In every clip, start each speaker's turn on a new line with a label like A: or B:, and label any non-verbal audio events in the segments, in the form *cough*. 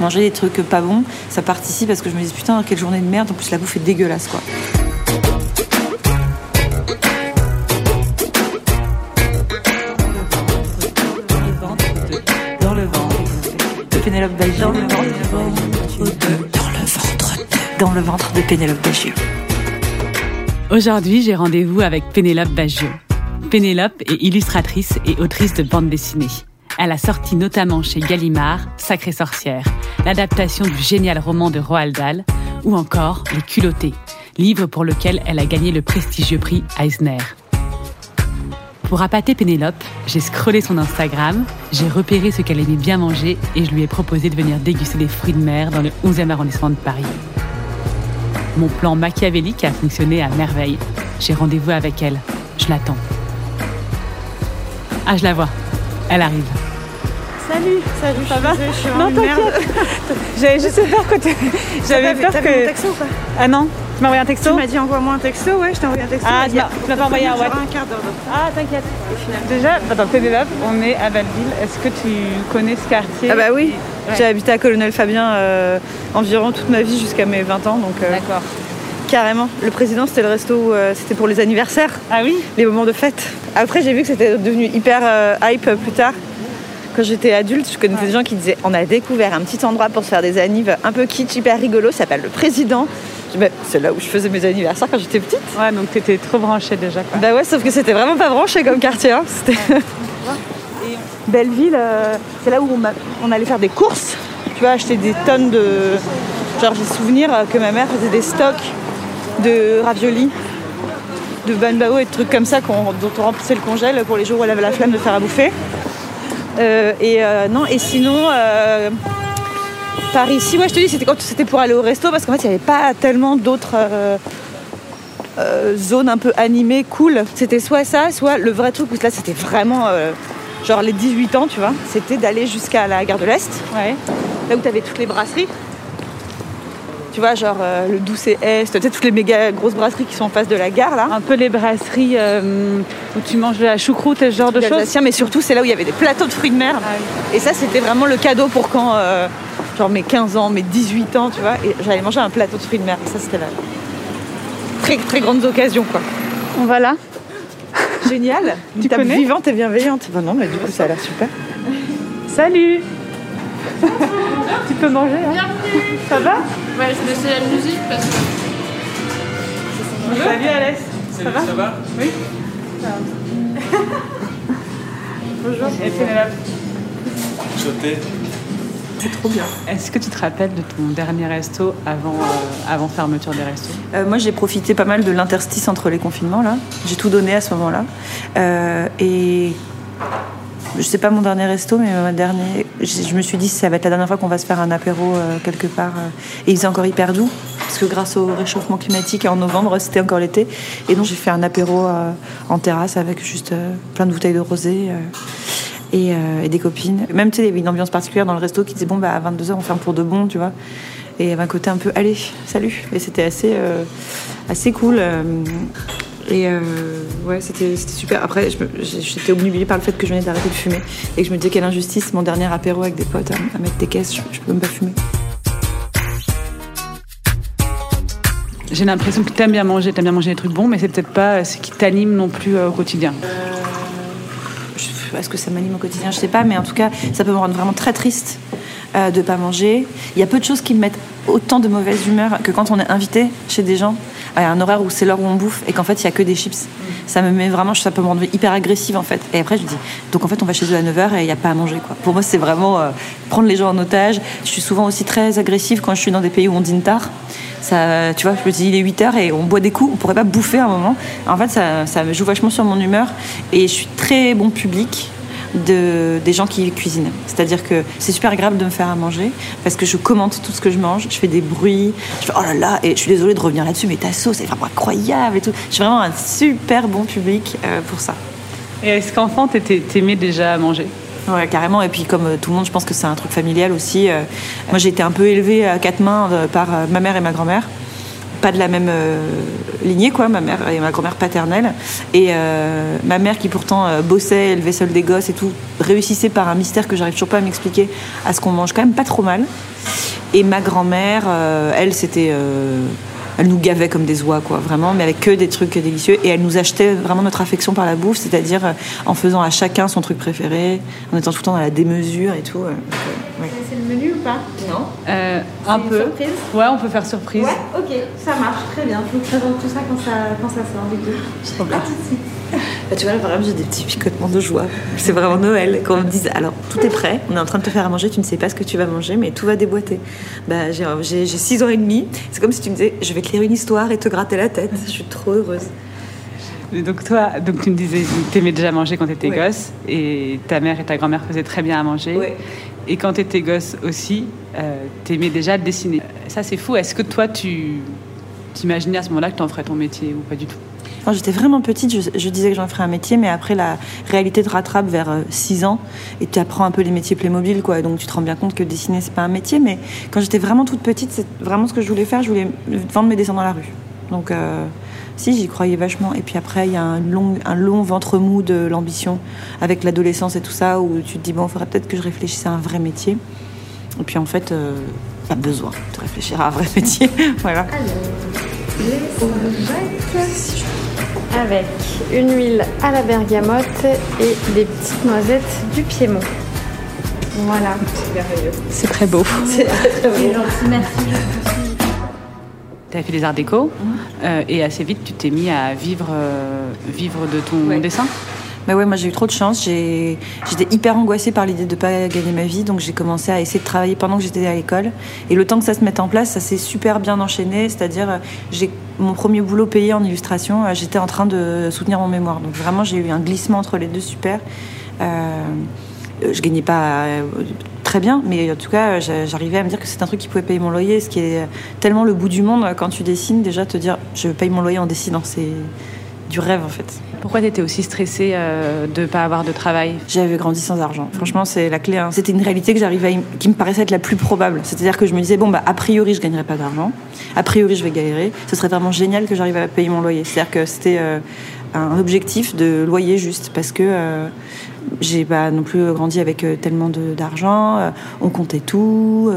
A: Manger des trucs pas bons, ça participe parce que je me dis putain, quelle journée de merde. En plus, la bouffe est dégueulasse quoi. Dans le ventre de Pénélope Bagieux. Dans le ventre de. Dans le ventre de. Dans le ventre de Pénélope Bagieux.
B: Aujourd'hui, j'ai rendez-vous avec Pénélope Bagieux. Pénélope est illustratrice et autrice de bande dessinée. Elle a sorti notamment chez Gallimard Sacrée sorcière, l'adaptation du génial roman de Roald Dahl, ou encore Les culottés, livre pour lequel elle a gagné le prestigieux prix Eisner. Pour appâter Pénélope, j'ai scrollé son Instagram, j'ai repéré ce qu'elle aimait bien manger et je lui ai proposé de venir déguster des fruits de mer dans le 11e arrondissement de Paris. Mon plan machiavélique a fonctionné à merveille. J'ai rendez-vous avec elle. Je l'attends. Ah, je la vois. Elle arrive.
A: Salut, salut,
B: Ça va
A: Je suis
B: Non,
A: en merde. *laughs*
B: J'avais juste peur que tu... J'avais peur
A: T'as vu mon
B: que...
A: texto ou pas
B: Ah non Tu m'as envoyé un texto
A: Tu m'as dit envoie-moi un texto, ouais, je t'ai envoyé un texto.
B: Ah, tu m'as- pas envoyé un
A: J'aurai
B: what
A: un quart d'heure.
B: Ah, t'inquiète. Déjà, attends, Pénélope, on est à Belleville. Est-ce que tu connais ce quartier
A: Ah bah oui,
B: Ouais.
A: j'ai habité à Colonel Fabien euh, environ toute ma vie jusqu'à mes 20 ans, donc euh,
B: D'accord.
A: Carrément. Le président, c'était le resto, où, euh, c'était pour les anniversaires,
B: Ah oui
A: les moments de fête. Après, j'ai vu que c'était devenu hyper euh, hype euh, plus tard. Quand j'étais adulte, je connaissais des gens qui disaient on a découvert un petit endroit pour se faire des annives un peu kitsch, hyper rigolo, ça s'appelle le président. C'est là où je faisais mes anniversaires quand j'étais petite.
B: Ouais, donc t'étais trop branchée déjà, quoi.
A: Bah ouais, sauf que c'était vraiment pas branché comme quartier. hein. C'était... *laughs* Belleville, euh, c'est là où on, on allait faire des courses. Tu vois, acheter des tonnes de. Genre, j'ai souvenir que ma mère faisait des stocks de raviolis, de banbao et de trucs comme ça dont on remplissait le congèle pour les jours où elle avait la flemme de faire à bouffer. Euh, et euh, non, et sinon. euh, par ici, ouais, je te dis, c'était quand c'était pour aller au resto parce qu'en fait, il n'y avait pas tellement d'autres euh, zones un peu animées, cool. C'était soit ça, soit le vrai truc où là, c'était vraiment genre les 18 ans, tu vois. C'était d'aller jusqu'à la gare de l'Est,
B: Ouais.
A: là où tu avais toutes les brasseries. Tu vois, genre euh, le Doucet Est, tu sais, toutes les méga grosses brasseries qui sont en face de la gare, là.
B: Un peu les brasseries euh, où tu manges de la choucroute et ce genre de choses.
A: Mais surtout, c'est là où il y avait des plateaux de fruits de mer.
B: Ah
A: Et ça, c'était vraiment le cadeau pour quand, euh, genre mes 15 ans, mes 18 ans, tu vois. Et j'allais manger un plateau de fruits de mer. Ça, c'était la très, très grandes occasions, quoi.
B: On va là
A: Génial. Une
B: Tu
A: table
B: connais
A: vivante et bienveillante. Bah non, mais du coup, ça a l'air super.
B: Salut Tu peux manger, hein Ça va
C: Ouais, je laissais la musique parce que.
B: Salut Alès Ça va
D: Ça va
B: Oui Bonjour. Et Pénélope
D: Sauter.
B: C'est trop bien. Est-ce que tu te rappelles de ton dernier resto avant, euh, avant fermeture des restos?
A: Euh, moi, j'ai profité pas mal de l'interstice entre les confinements, là. J'ai tout donné à ce moment-là. Euh, et je sais pas mon dernier resto, mais ma dernière, je je me suis dit, ça va être la dernière fois qu'on va se faire un apéro euh, quelque part. euh, et il faisait encore hyper doux, parce que grâce au réchauffement climatique, en novembre, c'était encore l'été. Et donc, j'ai fait un apéro euh, en terrasse avec juste euh, plein de bouteilles de rosé. euh, et, euh, des copines. Même, tu sais, il y avait une ambiance particulière dans le resto qui disait, bon, bah, à 22h, on ferme pour de bon, tu vois. Et il y avait un côté un peu, allez, salut. Et c'était assez, euh, assez cool. Et euh, ouais, c'était super. Après, j'étais obnubilée par le fait que je venais d'arrêter de fumer. Et que je me disais, quelle injustice, mon dernier apéro avec des potes, à, à mettre des caisses, je, je peux même pas fumer.
B: J'ai l'impression que t'aimes bien manger, t'aimes bien manger des trucs bons, mais c'est peut-être pas ce qui t'anime non plus euh, au quotidien.
A: Est-ce que ça m'anime au quotidien Je sais pas, mais en tout cas, ça peut me rendre vraiment très triste euh, de pas manger. Il y a peu de choses qui me mettent autant de mauvaise humeur que quand on est invité chez des gens à un horaire où c'est l'heure où on bouffe et qu'en fait il y a que des chips. Ça me met vraiment, ça peut me rendre hyper agressive en fait. Et après je dis, donc en fait on va chez eux à 9h et il n'y a pas à manger quoi. Pour moi c'est vraiment euh, prendre les gens en otage. Je suis souvent aussi très agressive quand je suis dans des pays où on dîne tard. Ça, tu vois, je me dis il est 8h et on boit des coups, on pourrait pas bouffer à un moment. En fait ça, ça me joue vachement sur mon humeur et je suis très bon public de, des gens qui cuisinent. C'est-à-dire que c'est super agréable de me faire à manger parce que je commente tout ce que je mange, je fais des bruits, je fais oh là là, et je suis désolée de revenir là-dessus, mais ta sauce est vraiment incroyable et tout. Je suis vraiment un super bon public euh, pour ça.
B: Et est-ce qu'enfant, t'aimais déjà à manger?
A: Ouais, carrément. Et puis, comme euh, tout le monde, je pense que c'est un truc familial aussi. Euh, moi, j'ai été un peu élevée à quatre mains par ma mère et ma grand-mère. Pas de la même euh, lignée, quoi, ma mère et ma grand-mère paternelle. Et euh, ma mère, qui pourtant euh, bossait, élevait seule des gosses et tout, réussissait par un mystère que j'arrive toujours pas à m'expliquer, à ce qu'on mange quand même pas trop mal. Et ma grand-mère, elle, c'était. Elle nous gavait comme des oies, quoi, vraiment, mais avec que des trucs délicieux. Et elle nous achetait vraiment notre affection par la bouffe, c'est-à-dire euh, en faisant à chacun son truc préféré, en étant tout le temps dans la démesure et tout. euh, euh, ouais.
C: C'est le menu ou pas?
A: Non
B: Euh, Un
C: une
B: peu.
C: surprise?
B: Ouais, on peut faire surprise.
C: ok, ça marche très bien. Je vous présente tout ça quand ça, quand ça sort du coup. À tout de suite.
A: Bah, tu vois, là, vraiment, j'ai des petits picotements de joie. C'est vraiment Noël. Quand on me dit, alors, tout est prêt, on est en train de te faire à manger, tu ne sais pas ce que tu vas manger, mais tout va déboîter. Bah, j'ai- j'ai j'ai six ans et demi. C'est comme si tu me disais, je vais te lire une histoire et te gratter la tête. Je suis trop heureuse.
B: Et Donc toi, donc tu me disais, que t'aimais déjà manger quand t'étais
A: Ouais.
B: gosse, et ta mère et ta grand-mère faisaient très bien à manger.
A: Ouais.
B: Et quand t'étais gosse aussi, euh, t'aimais déjà dessiner. Ça c'est fou. Est-ce que toi tu t'imaginais à ce moment-là que t'en ferais ton métier ou pas du tout?
A: Quand j'étais vraiment petite, je, disais que j'en ferais un métier, mais après, la réalité te rattrape vers 6 ans et tu apprends un peu les métiers Playmobil, quoi. Donc, tu te rends bien compte que dessiner, c'est pas un métier. Mais quand j'étais vraiment toute petite, c'est vraiment ce que je voulais faire. Je voulais vendre mes dessins dans la rue. Donc, euh, si, j'y croyais vachement. Et puis après, il y a un long, ventre mou de l'ambition avec l'adolescence et tout ça, où tu te dis, bon, il faudrait peut-être que je réfléchisse à un vrai métier. Et puis, en fait, euh, pas besoin de réfléchir à un vrai *laughs* métier. voilà.
C: Avec une huile à la bergamote et des petites noisettes du Piémont. Voilà.
B: C'est très beau.
C: C'est gentil, merci.
B: Tu as fait des arts déco
A: Mhm.
B: euh, et assez vite tu t'es mis à vivre, euh, vivre de ton
A: Ouais.
B: dessin?
A: Bah ouais, moi j'ai eu trop de chance. J'étais hyper angoissée par l'idée de pas gagner ma vie, donc j'ai commencé à essayer de travailler pendant que j'étais à l'école. Et le temps que ça se mette en place, ça s'est super bien enchaîné. C'est-à-dire, j'ai mon premier boulot payé en illustration, euh, j'étais en train de soutenir mon mémoire. Donc vraiment, j'ai eu un glissement entre les deux super. Euh, euh, je gagnais pas euh, très bien, mais en tout cas, j'a- j'arrivais à me dire que c'est un truc qui pouvait payer mon loyer, ce qui est tellement le bout du monde quand tu dessines. Déjà, te dire, je paye mon loyer en dessinant, c'est du rêve en fait.
B: Pourquoi tu étais aussi stressée euh, de ne pas avoir de travail?
A: J'avais grandi sans argent. Franchement, c'est la clé. hein. C'était une réalité que j'arrivais, im- qui me paraissait être la plus probable. C'est-à-dire que je me disais bon bah a priori je gagnerai pas d'argent, a priori je vais galérer. Ce serait vraiment génial que j'arrive à payer mon loyer. C'est-à-dire que c'était euh, un objectif de loyer juste parce que euh, j'ai pas non plus grandi avec euh, tellement de- d'argent. euh, on comptait tout.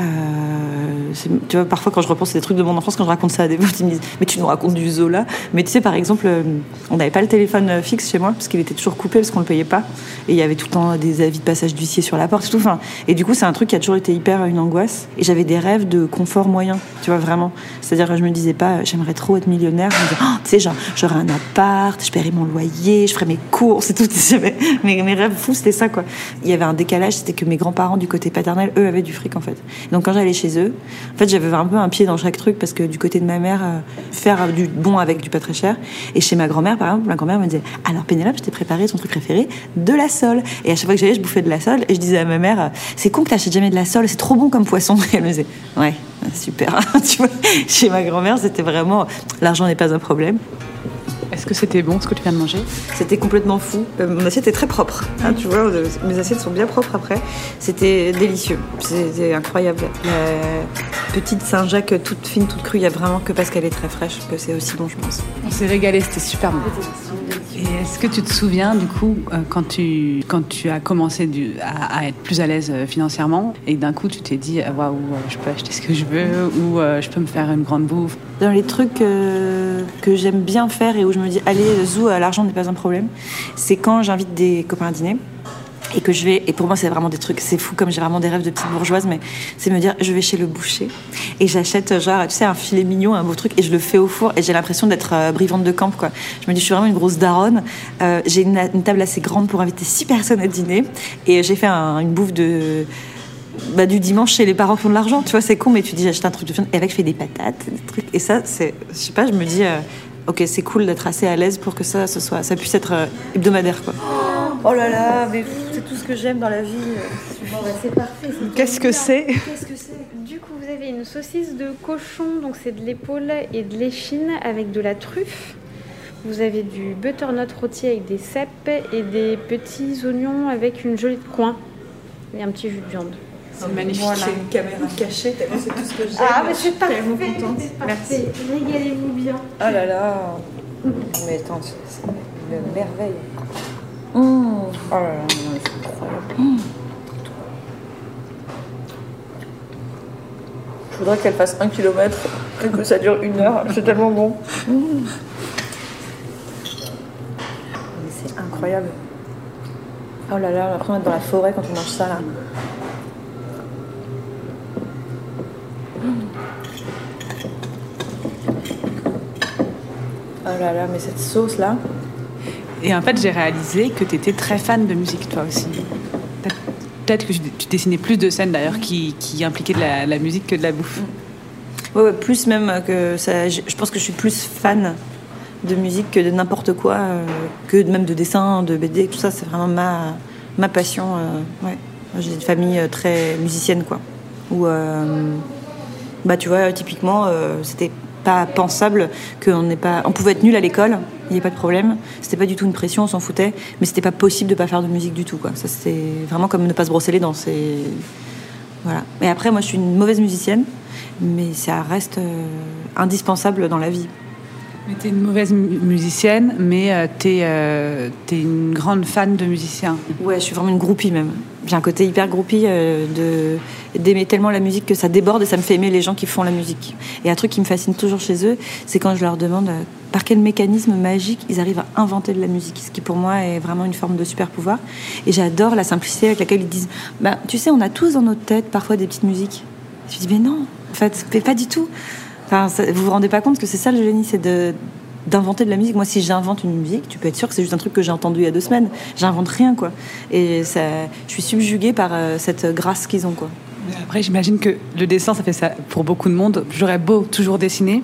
A: Euh, tu vois, parfois quand je repense à des trucs de mon enfance, quand je raconte ça à des potes, ils me disent Mais tu nous racontes du Zola Mais tu sais, par exemple, euh, on n'avait pas le téléphone euh, fixe chez moi, parce qu'il était toujours coupé, parce qu'on le payait pas. Et il y avait tout le temps des avis de passage d'huissier sur la porte et du coup, c'est un truc qui a toujours été hyper une angoisse. Et j'avais des rêves de confort moyen, tu vois, vraiment. C'est-à-dire que je me disais pas J'aimerais trop être millionnaire. Je me disais Oh, Tu sais, j'aurais un appart, je paierais mon loyer, je ferais mes courses et tout. *laughs* Mes, mes rêves fous, c'était ça, quoi. Il y avait un décalage, c'était que mes grands-parents du côté paternel, eux, avaient du fric, en fait. Donc quand j'allais chez eux, en fait, j'avais un peu un pied dans chaque truc parce que du côté de ma mère, euh, faire du bon avec du pas très cher. Et chez ma grand-mère, par exemple, ma grand-mère me disait Alors Pénélope, je t'ai préparé ton truc préféré, de la sole. Et à chaque fois que j'allais, je bouffais de la sole et je disais à ma mère C'est con que t'achètes jamais de la sole, c'est trop bon comme poisson. *laughs* Et elle me disait Ouais, super. *laughs* chez ma grand-mère, c'était vraiment l'argent n'est pas un problème.
B: Est-ce que c'était bon ce que tu viens de manger
A: C'était complètement fou. Euh, mon assiette est très propre. hein, tu vois, euh, mes assiettes sont bien propres après. C'était délicieux. C'était incroyable. La petite Saint-Jacques toute fine, toute crue, il y a vraiment que parce qu'elle est très fraîche que c'est aussi bon, je pense.
B: On s'est régalé, c'était super bon. Et est-ce que tu te souviens du coup euh, quand tu as commencé à, être plus à l'aise euh, financièrement et d'un coup tu t'es dit ah, waouh euh, je peux acheter ce que je veux ou euh, je peux me faire une grande bouffe?
A: Dans les trucs euh, que j'aime bien faire et où je me dis, allez, zou, euh, l'argent n'est pas un problème, c'est quand j'invite des copains à dîner. Et que je vais et pour moi c'est vraiment des trucs c'est fou comme j'ai vraiment des rêves de petite bourgeoise mais c'est me dire je vais chez le boucher et j'achète genre tu sais un filet mignon un beau truc et je le fais au four et j'ai l'impression d'être euh, brivante de camp quoi. Je me dis je suis vraiment une grosse daronne. Euh, j'ai une, table assez grande pour inviter six personnes à dîner et j'ai fait un- une bouffe de bah, du dimanche chez les parents qui ont de l'argent. Tu vois c'est con mais tu dis j'achète un truc de viande et avec je fais des patates des trucs et ça c'est je sais pas je me dis euh, ok c'est cool d'être assez à l'aise pour que ça ce soit ça puisse être hebdomadaire quoi oh là là mais c'est tout ce que j'aime dans la vie
C: Bon, bah, c'est parfait.
A: Qu'est-ce que c'est
C: Qu'est-ce que c'est? Du coup, vous avez une saucisse de cochon, donc c'est de l'épaule et de l'échine avec de la truffe. Vous avez du butternut rôti avec des cèpes et des petits oignons avec une gelée de coin et un petit jus de viande.
A: c'est magnifique c'est une caméra cachée tellement c'est tout ce que j'aime
C: Ah, mais c'est parfait.
A: tellement contente
C: parfait. Régalez-vous bien.
A: Oh là là Mais attends, c'est c'est une merveille. Oh là là, non, c'est incroyable. Je voudrais qu'elle fasse un kilomètre et que ça dure une heure. C'est tellement bon. Mais c'est incroyable. Oh là là, on a l'impression d'être dans la forêt quand on mange ça là. Oh là là, mais cette sauce là.
B: Et en fait, j'ai réalisé que tu étais très fan de musique, toi aussi. Peut- Peut-être que tu dessinais plus de scènes d'ailleurs qui, impliquaient de la, musique que de la bouffe.
A: Ouais, plus même que ça. Je pense que je suis plus fan de musique que de n'importe quoi, euh, que même de dessin, de BD, tout ça. C'est vraiment ma, ma passion. euh, ouais. J'ai une famille euh, très musicienne, quoi. Où, bah, tu vois, typiquement, c'était pas pensable qu'on n'ait pas. On pouvait être nul à l'école, il n'y a pas de problème. C'était pas du tout une pression, on s'en foutait. Mais c'était pas possible de pas faire de musique du tout, quoi. Ça, c'était vraiment comme ne pas se brosser les dents. C'est. Voilà. Et après, moi, je suis une mauvaise musicienne, mais ça reste euh, indispensable dans la vie.
B: Mais tu es une mauvaise mu- musicienne, mais tu es, une grande fan de musiciens.
A: Ouais, je suis vraiment une groupie même. J'ai un côté hyper groupie euh, d'aimer tellement la musique que ça déborde et ça me fait aimer les gens qui font la musique. Et un truc qui me fascine toujours chez eux, c'est quand je leur demande euh, par quel mécanisme magique ils arrivent à inventer de la musique, ce qui pour moi est vraiment une forme de super pouvoir. Et j'adore la simplicité avec laquelle ils disent, bah, tu sais, on a tous dans notre tête parfois des petites musiques. Je dis, mais non, en fait, mais pas du tout. Enfin, ça- vous vous rendez pas compte que c'est ça le génie, c'est de d'inventer de la musique. Moi, si j'invente une musique, tu peux être sûr que c'est juste un truc que j'ai entendu il y a deux semaines. J'invente rien, quoi. Et ça, je suis subjuguée par euh, cette grâce qu'ils ont, quoi.
B: Après, j'imagine que le dessin, ça fait ça pour beaucoup de monde. J'aurais beau toujours dessiner,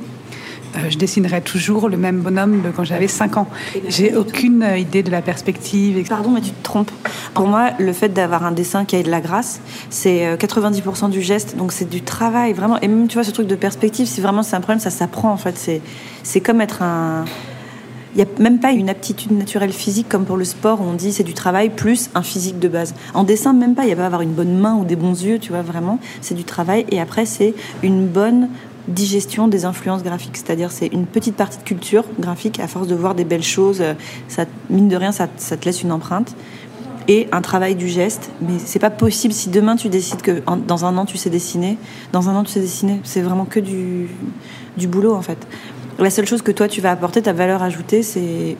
B: euh, je dessinerais toujours le même bonhomme de quand j'avais 5 ans. J'ai aucune euh, idée de la perspective.
A: Pardon, mais tu te trompes. Pour moi, le fait d'avoir un dessin qui a de la grâce, c'est euh, 90% du geste. Donc c'est du travail, vraiment. Et même, tu vois, ce truc de perspective, si vraiment c'est un problème, ça s'apprend, en fait. C'est, c'est comme être un... Il n'y a même pas une aptitude naturelle physique comme pour le sport où on dit c'est du travail plus un physique de base. En dessin, même pas. Il n'y a pas à avoir une bonne main ou des bons yeux, tu vois, vraiment. C'est du travail. Et après, c'est une bonne digestion des influences graphiques. C'est-à-dire, c'est une petite partie de culture graphique. À force de voir des belles choses, euh, ça, mine de rien, ça, te laisse une empreinte et un travail du geste. Mais c'est pas possible si demain tu décides que dans un an tu sais dessiner. Dans un an tu sais dessiner. C'est vraiment que du, du boulot en fait. La seule chose que toi tu vas apporter, ta valeur ajoutée, c'est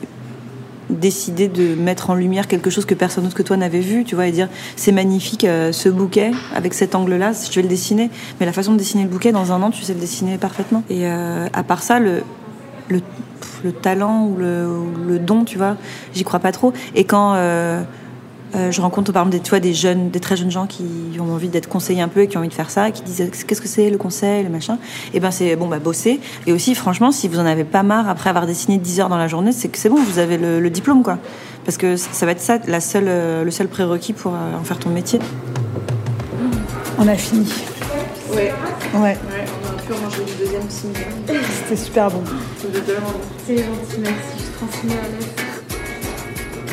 A: décider de mettre en lumière quelque chose que personne d'autre que toi n'avait vu, tu vois, et dire c'est magnifique euh, ce bouquet avec cet angle-là, je vais le dessiner. Mais la façon de dessiner le bouquet dans un an, tu sais le dessiner parfaitement. Et euh, à part ça, le, le, talent ou le, ou le don, tu vois, j'y crois pas trop. Et quand euh, euh, je rencontre par exemple des, tu vois, des jeunes, des très jeunes gens qui ont envie d'être conseillés un peu et qui ont envie de faire ça, qui disent qu'est-ce que c'est le conseil, le machin? Et ben c'est bon bah bosser. Et aussi franchement, si vous en avez pas marre après avoir dessiné 10 heures dans la journée, c'est que c'est bon, vous avez le, le diplôme quoi. Parce que ça va être ça la seule, euh, le seul prérequis pour euh, en faire ton métier.
B: On a fini.
A: Ouais.
B: Ouais,
A: Ouais, on a pu en manger du deuxième simili.
B: c'était super bon.
C: C'est gentil, merci. Je transmets à l'aise.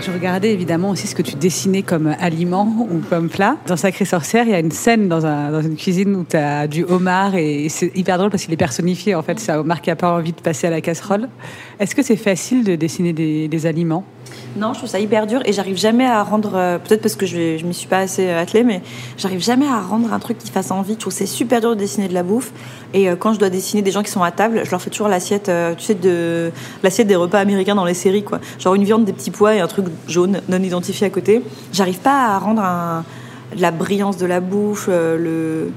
B: Je regardais évidemment aussi ce que tu dessinais comme aliment ou comme plat. Dans Sacré Sorcière, il y a une scène dans, un- dans une cuisine où tu as du homard et c'est hyper drôle parce qu'il est personnifié. En fait, c'est un homard qui n'a pas envie de passer à la casserole. Est-ce que c'est facile de dessiner des, des aliments?
A: Non, je trouve ça hyper dur et j'arrive jamais à rendre. euh, Peut-être parce que je, je m'y suis pas assez euh, attelée, mais j'arrive jamais à rendre un truc qui fasse envie. Je trouve c'est super dur de dessiner de la bouffe. Et euh, quand je dois dessiner des gens qui sont à table, je leur fais toujours l'assiette, tu sais, de l'assiette des repas américains dans les séries, quoi. Genre une viande, des petits pois et un truc jaune non identifié à côté. J'arrive pas à rendre la brillance de la bouffe, le.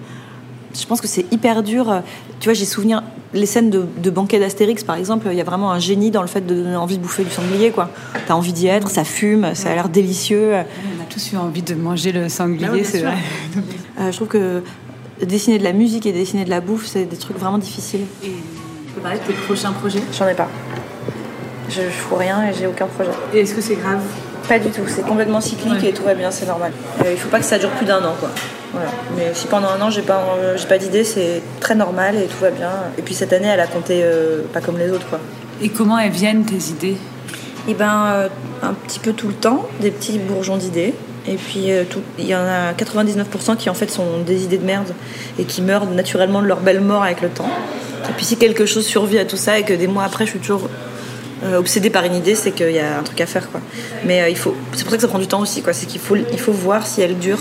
A: Je pense que c'est hyper dur. Tu vois, j'ai souvenir les scènes de, de banquet d'Astérix, par exemple. Il y a vraiment un génie dans le fait de donner envie de bouffer du sanglier, quoi. T'as envie d'y être, ça fume, ça a l'air délicieux.
B: On a tous eu envie de manger le sanglier,
A: Ah oui, bien
B: c'est vrai.
A: Euh, je trouve que dessiner de la musique et dessiner de la bouffe, c'est des trucs vraiment difficiles.
B: Et tu peux parler de tes prochains projets?
A: J'en ai pas. Je, je fous rien et j'ai aucun projet.
B: Et est-ce que c'est grave?
A: Pas du tout, c'est complètement cyclique
B: Ouais.
A: et tout va bien, c'est normal. Euh, il faut pas que ça dure plus d'un an, quoi. Voilà. Mais si pendant un an j'ai pas, euh, j'ai pas d'idée, c'est très normal et tout va bien. Et puis cette année, elle a compté euh, pas comme les autres, quoi.
B: Et comment elles viennent tes idées?
A: Et ben, euh, un petit peu tout le temps, des petits bourgeons d'idées. Et puis, euh, tout- il y en a 99% qui en fait sont des idées de merde et qui meurent naturellement de leur belle mort avec le temps. Et puis, si quelque chose survit à tout ça et que des mois après, je suis toujours euh, obsédée par une idée, c'est qu'il y a un truc à faire, quoi. Mais euh, il faut, c'est pour ça que ça prend du temps aussi, quoi. C'est qu'il faut, il faut voir si elle dure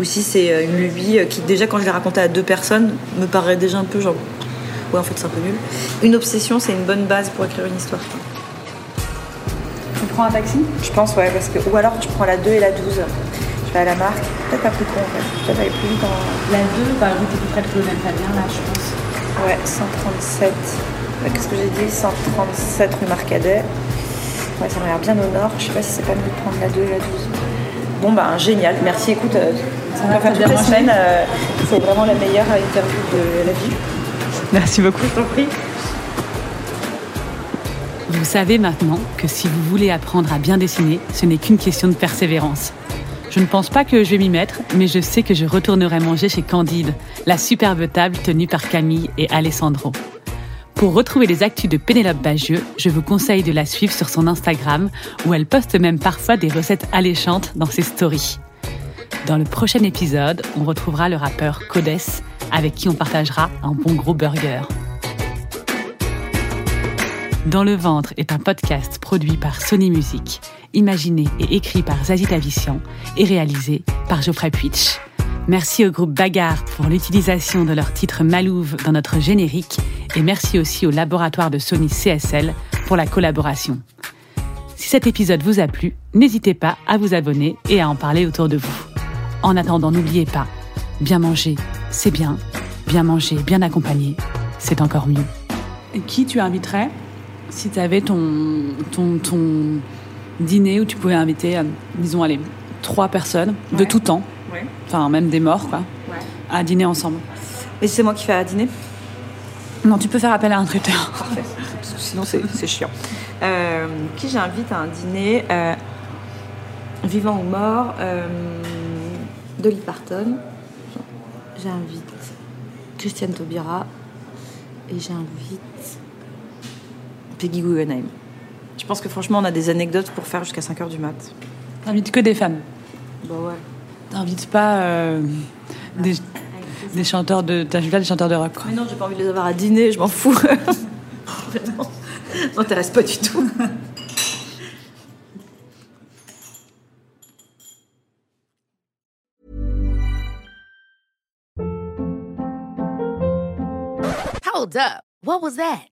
A: ou si c'est euh, une lubie qui, déjà, quand je l'ai racontée à deux personnes, me paraît déjà un peu genre, ouais, en fait, c'est un peu nul. Une obsession, c'est une bonne base pour écrire une histoire. quoi.
B: Tu prends un taxi?
A: Je pense, ouais, parce que. Ou alors tu prends la 2 et la 12. Je vais à la marque. Peut-être pas plus con, en fait. Peut-être aller plus vite en.
B: La 2, bah plus près de Colonel Fabien, là, je pense.
A: Ouais, 137. Qu'est-ce que j'ai dit? 137 rue Marcadet. Ouais, ça m'a l'air bien au nord. Je sais pas si c'est pas mieux de prendre la 2 et la 12. Bon, bah, génial. Merci, écoute. euh,
B: Ça va,
A: faire toutes les semaines. euh, c'est vraiment la meilleure interview de la vie.
B: Merci beaucoup.
A: Je t'en prie.
B: Vous savez maintenant que si vous voulez apprendre à bien dessiner, ce n'est qu'une question de persévérance. Je ne pense pas que je vais m'y mettre, mais je sais que je retournerai manger chez Candide, la superbe table tenue par Camille et Alessandro. Pour retrouver les actus de Pénélope Bagieux, je vous conseille de la suivre sur son Instagram, où elle poste même parfois des recettes alléchantes dans ses stories. Dans le prochain épisode, on retrouvera le rappeur Codes, avec qui on partagera un bon gros burger. Dans le ventre est un podcast produit par Sony Music, imaginé et écrit par Zazie Tavissian et réalisé par Geoffrey Puitch. Merci au groupe Bagarre pour l'utilisation de leur titre Malouve dans notre générique et merci aussi au laboratoire de Sony CSL pour la collaboration. Si cet épisode vous a plu, n'hésitez pas à vous abonner et à en parler autour de vous. En attendant, n'oubliez pas, bien manger, c'est bien. Bien manger, bien accompagné, c'est encore mieux. Et qui tu inviterais si tu avais ton, ton, ton dîner où tu pouvais inviter, euh, disons, allez, trois personnes de tout temps,
A: Ouais.
B: enfin même des morts, quoi,
A: Ouais.
B: à dîner ensemble
A: Et c'est moi qui fais à dîner?
B: Non, tu peux faire appel à un traiteur.
A: Parfait. Sinon, c'est c'est chiant. Euh, qui j'invite à un dîner euh, Vivant ou mort euh, Dolly Parton. J'invite Christiane Taubira. Et j'invite Peggy Guggenheim. Je pense que franchement, on a des anecdotes pour faire jusqu'à 5h du mat.
B: T'invites que des fans.
A: Bah ouais.
B: T'invites pas euh, des, des chanteurs de. T'invites pas des chanteurs de rock, quoi.
A: Mais non, j'ai pas envie de les avoir à dîner, je m'en fous. *laughs* Vraiment. M'intéresse pas du tout.
E: Hold up. What was that?